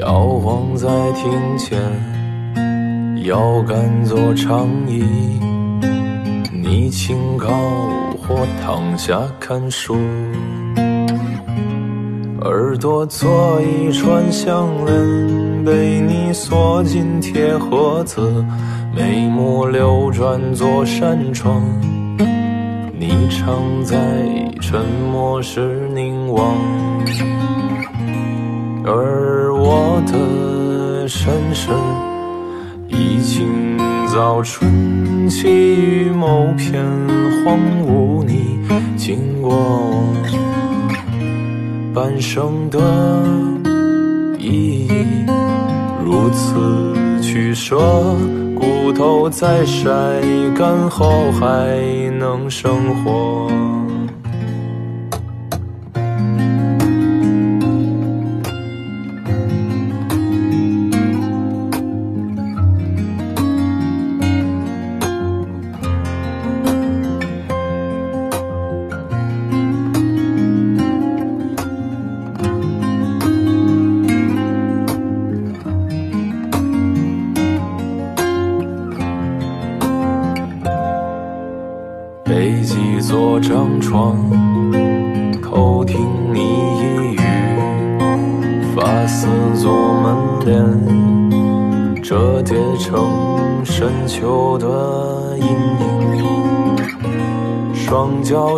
摇晃在庭前，摇杆做长椅，你清高或躺下看书，耳朵做一串项链，被你锁进铁盒子，眉目流转做扇窗，你常在沉默时凝望，而我的身世已经。早春，起于某片荒芜，你经过半生的意义，如此取舍，骨头在晒干后还能生活。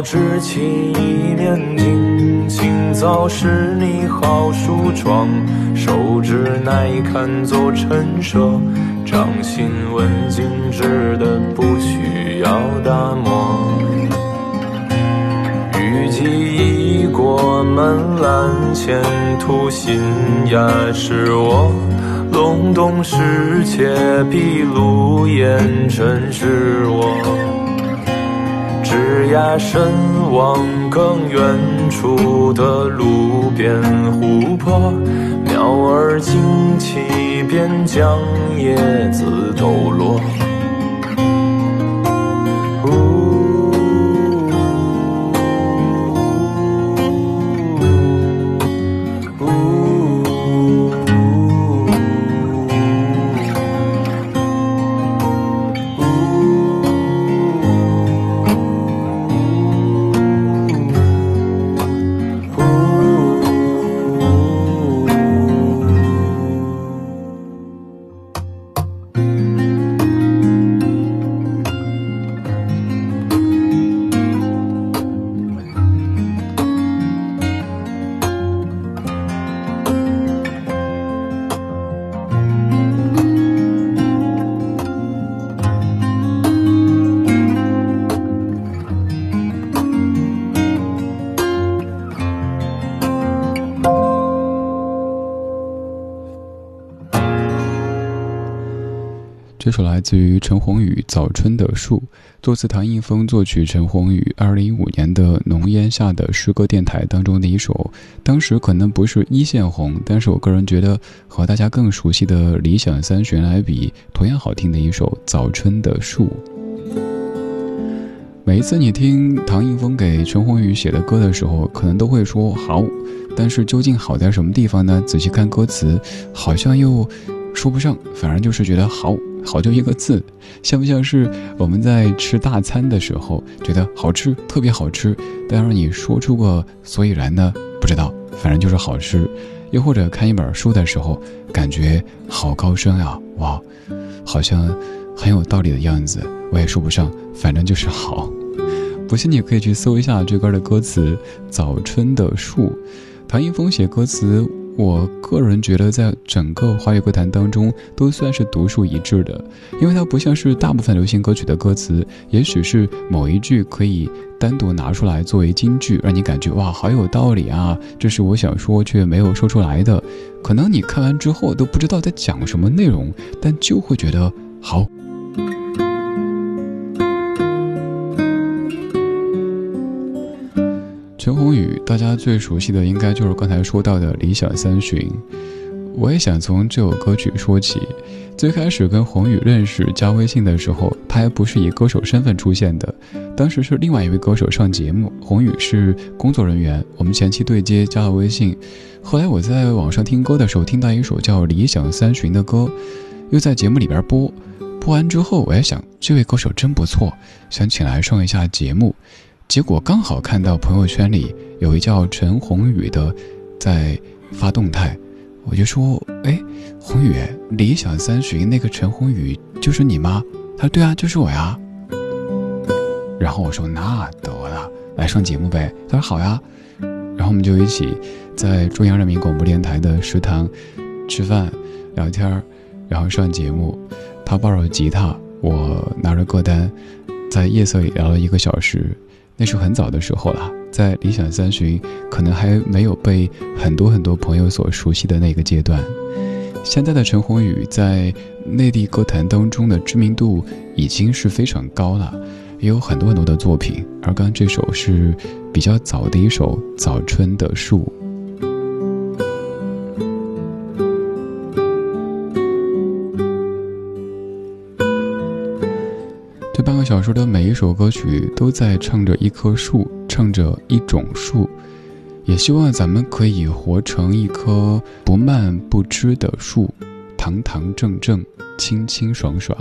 执起一面镜，清早是你好梳妆，手指耐看做陈设，掌心文静直的不需要打磨。雨季已过，门栏前途新芽是我隆冬时节闭路烟尘是我。崖深望更远处的路边湖泊，鸟儿惊起便将叶子抖落。这首来自于陈鸿宇《早春的树》，作词唐映枫，作曲陈鸿宇。二零一五年的浓烟下的诗歌电台当中的一首，当时可能不是一线红，但是我个人觉得和大家更熟悉的理想三旬来比，同样好听的一首《早春的树》。每一次你听唐映枫给陈鸿宇写的歌的时候，可能都会说好，但是究竟好在什么地方呢？仔细看歌词，好像又说不上，反而就是觉得好。好就一个字，像不像是我们在吃大餐的时候觉得好吃，特别好吃，但是你说出个所以然呢？不知道，反正就是好吃。又或者看一本书的时候，感觉好高深啊，哇，好像很有道理的样子，我也说不上，反正就是好。不 不信你可以去搜一下这歌的歌词《早春的树》，唐一峰写歌词。我个人觉得，在整个华语歌坛当中，都算是独树一帜的，因为它不像是大部分流行歌曲的歌词，也许是某一句可以单独拿出来作为金句，让你感觉哇，好有道理啊！这是我想说却没有说出来的，可能你看完之后都不知道在讲什么内容，但就会觉得好。陈鸿宇，大家最熟悉的应该就是刚才说到的《理想三旬》。我也想从这首歌曲说起。最开始跟宏宇认识、加微信的时候，他还不是以歌手身份出现的，当时是另外一位歌手上节目，宏宇是工作人员。我们前期对接，加了微信。后来我在网上听歌的时候，听到一首叫《理想三旬》的歌，又在节目里边播。播完之后，我也想，这位歌手真不错，想请来上一下节目。结果刚好看到朋友圈里有一叫陈宏宇的，在发动态，我就说：“哎，宏宇，理想三旬那个陈宏宇就是你吗？”他说：“对啊，就是我呀。”然后我说：“那得了，来上节目呗。”他说：“好呀。”然后我们就一起在中央人民广播电台的食堂吃饭、聊天然后上节目。他抱着吉他，我拿着歌单，在夜色里聊了一个小时。那是很早的时候了，在理想三旬可能还没有被很多很多朋友所熟悉的那个阶段。现在的陈鸿宇在内地歌坛当中的知名度已经是非常高了，也有很多很多的作品。而刚刚这首是比较早的一首《早春的树》。这半个小时的每一首歌曲都在唱着一棵树，唱着一种树，也希望咱们可以活成一棵不蔓不枝的树，堂堂正正，清清爽爽。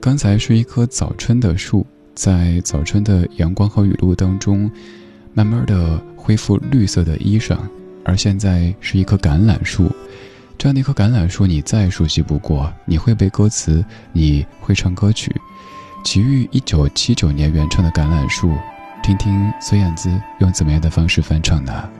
刚才是一棵早春的树，在早春的阳光和雨露当中，慢慢的恢复绿色的衣裳，而现在是一棵橄榄树，这样的一棵橄榄树，你再熟悉不过，你会背歌词，你会唱歌曲。齐豫一九七九年原创的《橄榄树》，听听孙燕姿用怎么样的方式翻唱呢？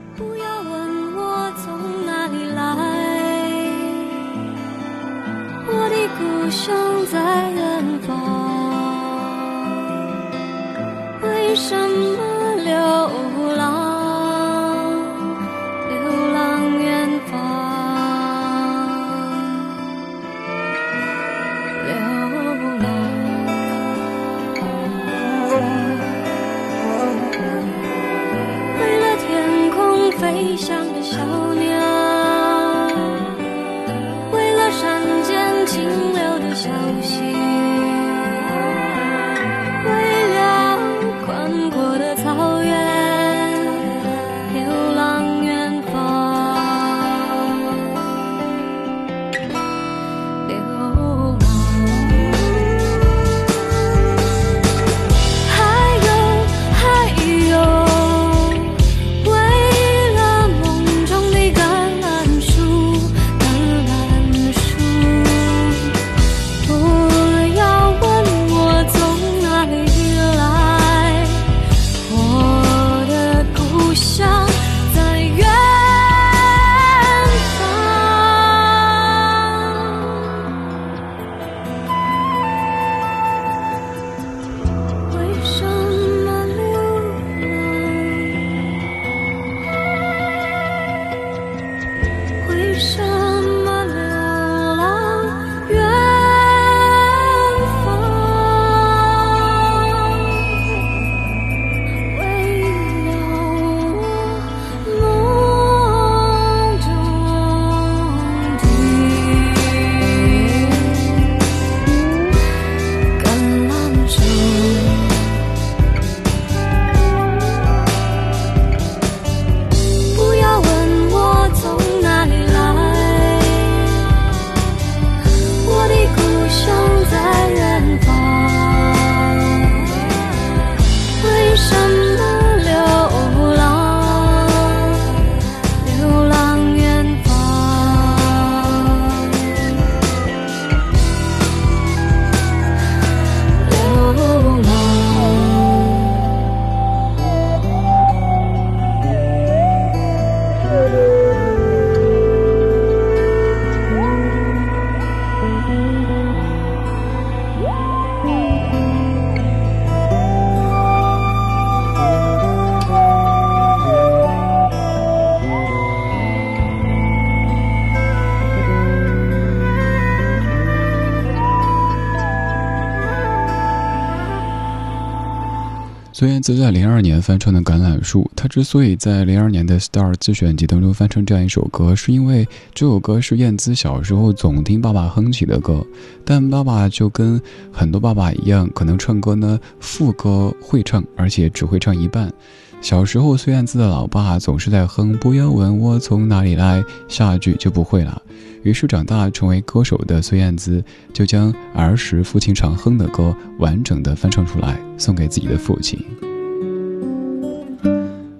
孙燕姿在零二年翻唱的《橄榄树》，她之所以在零二年的《Star》自选集当中翻唱这样一首歌，是因为这首歌是燕姿小时候总听爸爸哼起的歌。但爸爸就跟很多爸爸一样，可能唱歌呢副歌会唱，而且只会唱一半。小时候，孙燕姿的老爸总是在哼“不要问我从哪里来”，下一句就不会了。于是长大成为歌手的孙燕姿，就将儿时父亲常哼的歌完整的翻唱出来，送给自己的父亲。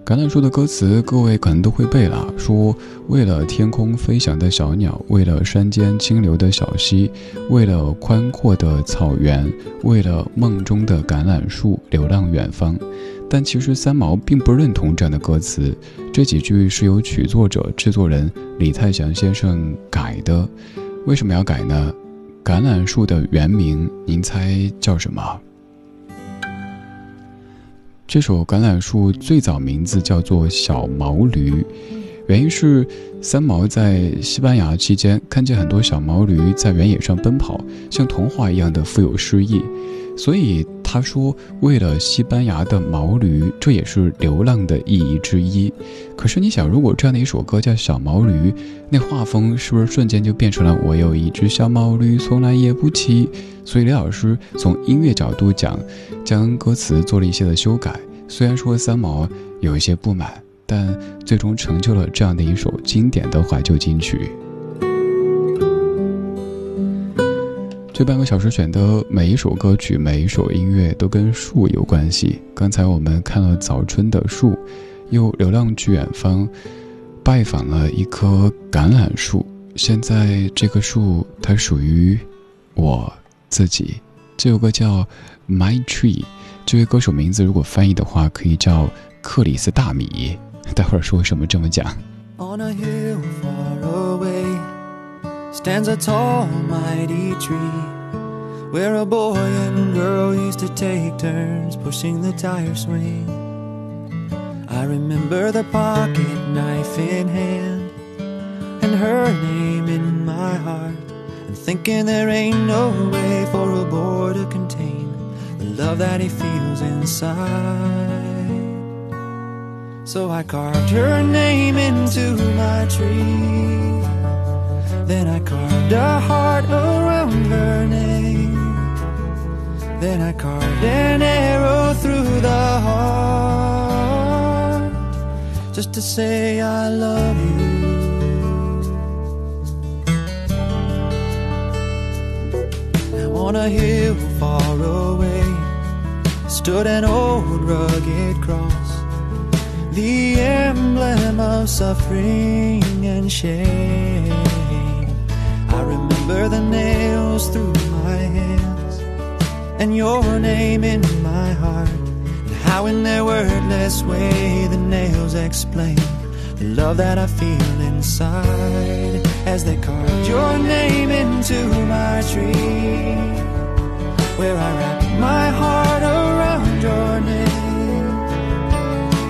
橄榄树的歌词，各位可能都会背了，说为了天空飞翔的小鸟，为了山间清流的小溪，为了宽阔的草原，为了梦中的橄榄树，流浪远方。但其实三毛并不认同这样的歌词，这几句是由曲作者、制作人李泰祥先生改的。为什么要改呢？橄榄树的原名，您猜叫什么？这首橄榄树最早名字叫做小毛驴，原因是三毛在西班牙期间看见很多小毛驴在原野上奔跑，像童话一样的富有诗意。所以他说，为了西班牙的毛驴，这也是流浪的意义之一。可是你想，如果这样的一首歌叫《小毛驴》，那画风是不是瞬间就变成了“我有一只小毛驴，从来也不骑”？所以李老师从音乐角度讲，将歌词做了一些的修改。虽然说三毛有一些不满，但最终成就了这样的一首经典的怀旧金曲。这半个小时选的每一首歌曲、每一首音乐都跟树有关系。刚才我们看了早春的树，又流浪去远方，拜访了一棵橄榄树。现在这棵树它属于我自己。这首歌叫《My Tree》，这位歌手名字如果翻译的话，可以叫克里斯大米。待会儿说为什么这么讲。Stands a tall, mighty tree where a boy and girl used to take turns pushing the tire swing. I remember the pocket knife in hand and her name in my heart, and thinking there ain't no way for a boy to contain the love that he feels inside. So I carved her name into my tree then I carved a heart around her name. Then I carved an arrow through the heart just to say I love you. On a hill far away stood an old rugged cross, the emblem of suffering and shame the nails through my hands and your name in my heart. And how in their wordless way the nails explain the love that I feel inside as they carved your name into my tree. Where I wrapped my heart around your name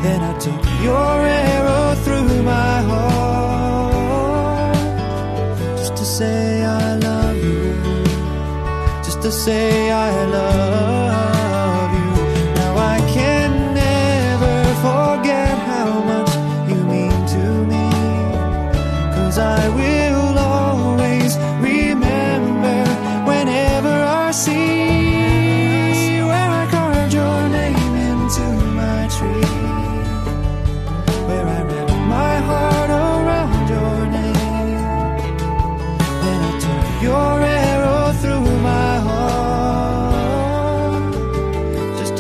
then I took your arrow through my to say I love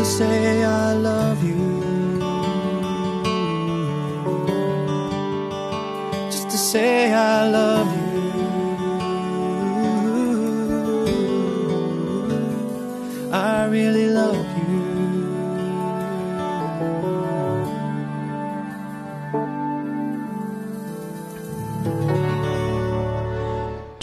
say I love you. Just to say I love you.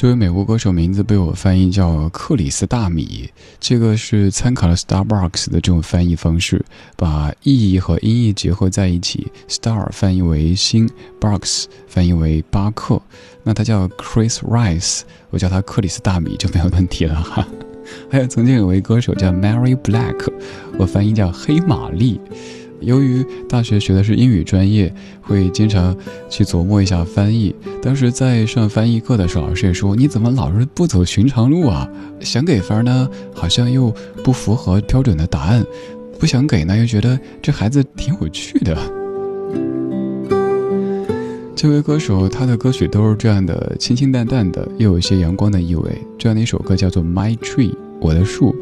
这位美国歌手名字被我翻译叫克里斯大米，这个是参考了 Starbucks 的这种翻译方式，把意义和音译结合在一起。Star 翻译为星，Box 翻译为巴克，那他叫 Chris Rice，我叫他克里斯大米就没有问题了哈。还有曾经有位歌手叫 Mary Black，我翻译叫黑玛丽。由于大学学的是英语专业，会经常去琢磨一下翻译。当时在上翻译课的时候，老师也说：“你怎么老是不走寻常路啊？想给分呢，好像又不符合标准的答案；不想给呢，又觉得这孩子挺有趣的。”这位歌手，他的歌曲都是这样的，清清淡淡的，又有一些阳光的意味。这样的一首歌叫做《My Tree》，我的树。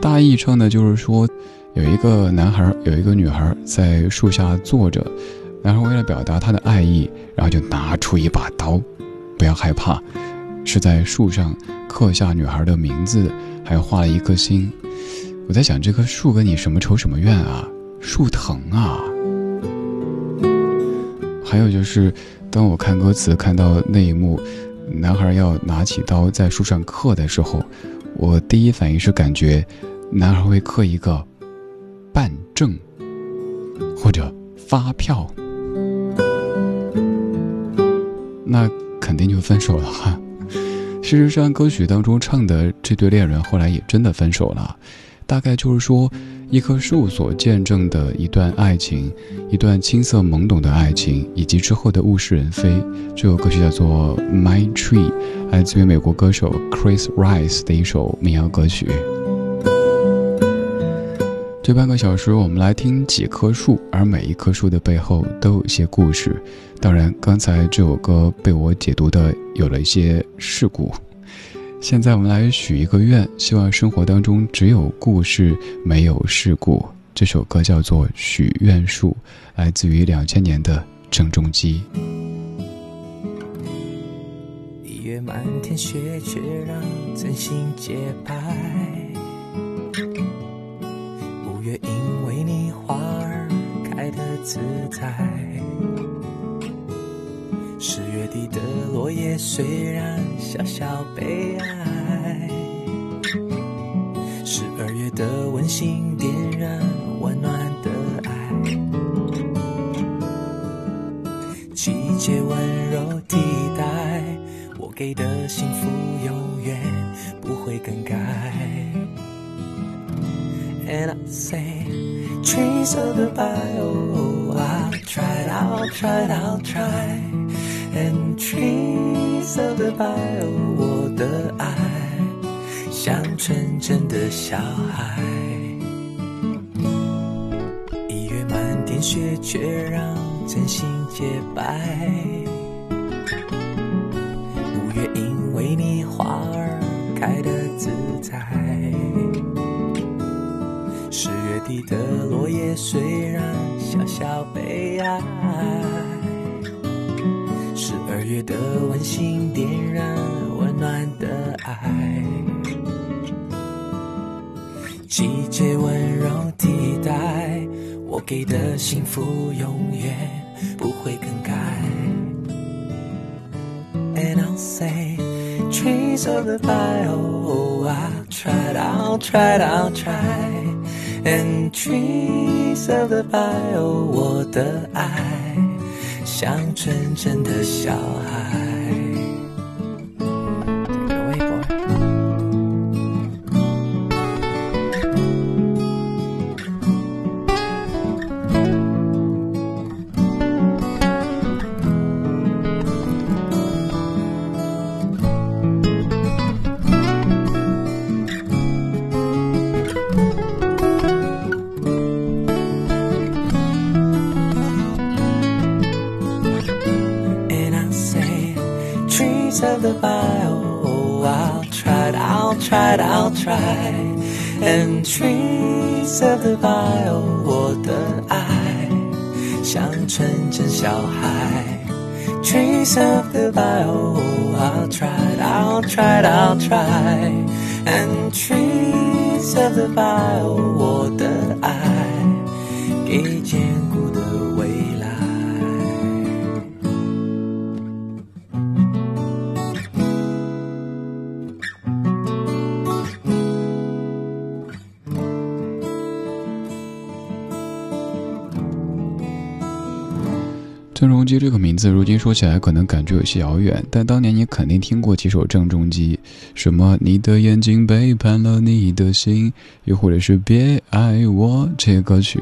大意唱的就是说，有一个男孩，有一个女孩在树下坐着，男孩为了表达他的爱意，然后就拿出一把刀。不要害怕，是在树上刻下女孩的名字，还画了一颗心。我在想，这棵树跟你什么仇什么怨啊？树疼啊！还有就是。当我看歌词看到那一幕，男孩要拿起刀在树上刻的时候，我第一反应是感觉，男孩会刻一个办证或者发票，那肯定就分手了哈。事实上，歌曲当中唱的这对恋人后来也真的分手了，大概就是说。一棵树所见证的一段爱情，一段青涩懵懂的爱情，以及之后的物是人非。这首歌曲叫做《My Tree》，来自于美国歌手 Chris Rice 的一首民谣歌曲。这半个小时，我们来听几棵树，而每一棵树的背后都有一些故事。当然，刚才这首歌被我解读的有了一些事故。现在我们来许一个愿，希望生活当中只有故事，没有事故。这首歌叫做《许愿树》，来自于两千年的郑中基。一月满天雪，却让真心洁白。自在。十月底的落叶虽然小小悲哀，十二月的温馨点燃温暖的爱，季节温柔替代我给的幸福，永远不会更改。And I say trees of the bio try, try, I'll try. And trees of the bio，我的爱像纯真的小孩。一月满天雪，却让真心洁白。五月因为你花儿开得自在。十月底的落叶虽然小小悲哀。十二月的温馨点燃温暖的爱，季节温柔替代我给的幸福，永远不会更改。And I'll say trees of the bio, I'll try, I'll try, I'll try. And trees of the bio，我的爱。像纯真的小孩。how high? Trees of the bio, I'll try, I'll try, I'll try. And trees of the bio, water I, gauging. 这个名字，如今说起来可能感觉有些遥远，但当年你肯定听过几首郑中基，什么“你的眼睛背叛了你的心”，又或者是“别爱我”这些歌曲，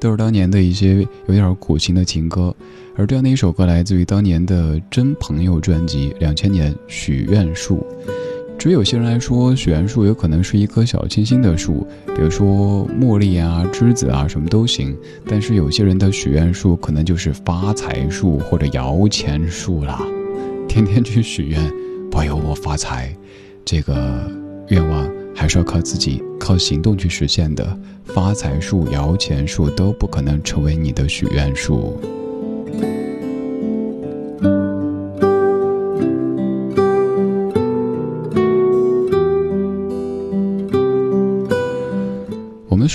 都是当年的一些有点苦情的情歌。而这样的一首歌来自于当年的《真朋友》专辑，两千年《许愿树》。对于有些人来说，许愿树有可能是一棵小清新的树，比如说茉莉啊、栀子啊，什么都行。但是有些人的许愿树可能就是发财树或者摇钱树啦，天天去许愿，保佑我发财，这个愿望还是要靠自己、靠行动去实现的。发财树、摇钱树都不可能成为你的许愿树。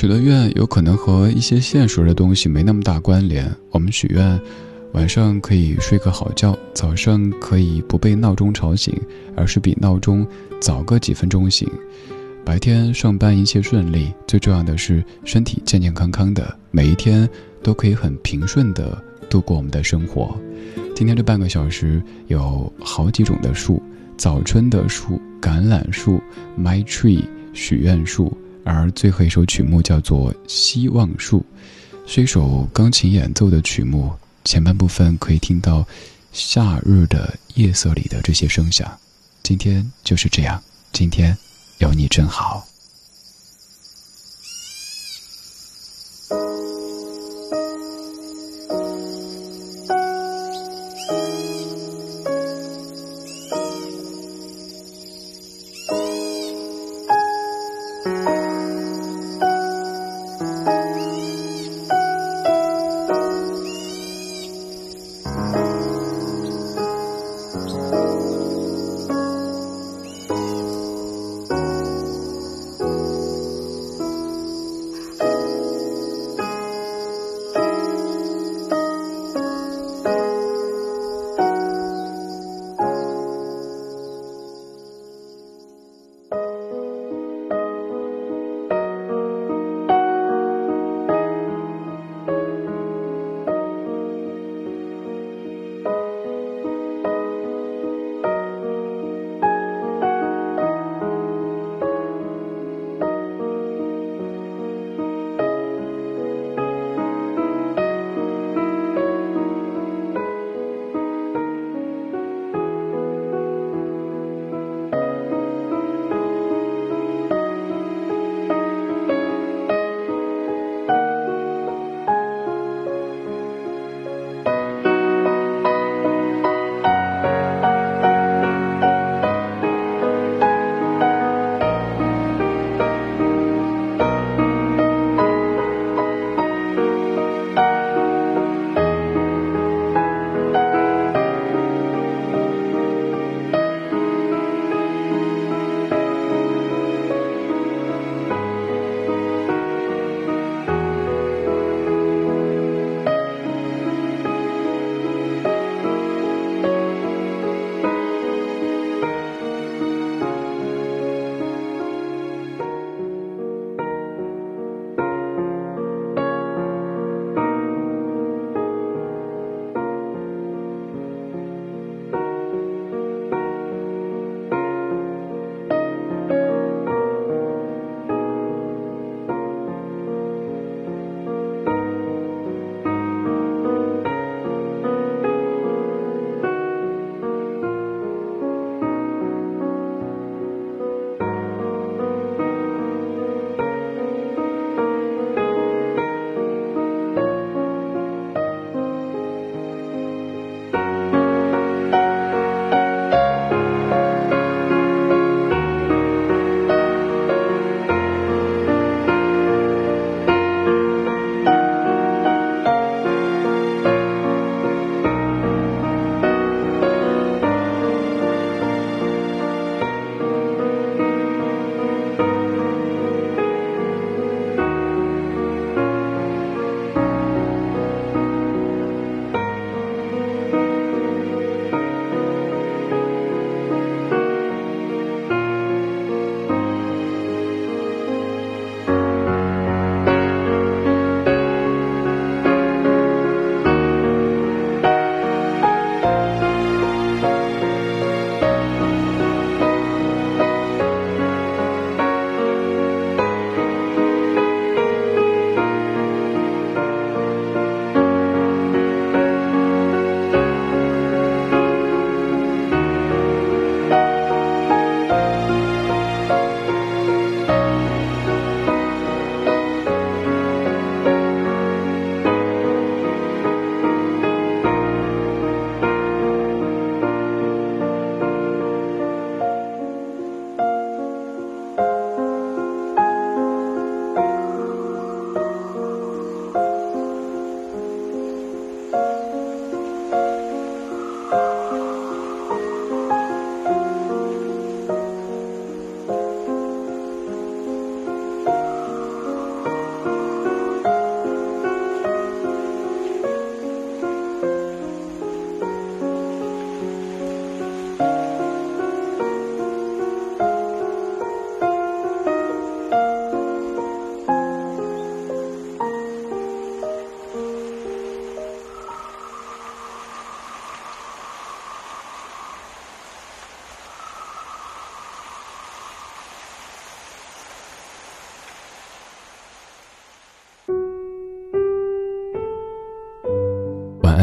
许的愿有可能和一些现实的东西没那么大关联。我们许愿，晚上可以睡个好觉，早上可以不被闹钟吵醒，而是比闹钟早个几分钟醒。白天上班一切顺利，最重要的是身体健健康康的，每一天都可以很平顺的度过我们的生活。今天这半个小时有好几种的树：早春的树、橄榄树、My Tree、许愿树。而最后一首曲目叫做《希望树》，是一首钢琴演奏的曲目。前半部分可以听到夏日的夜色里的这些声响。今天就是这样，今天有你真好。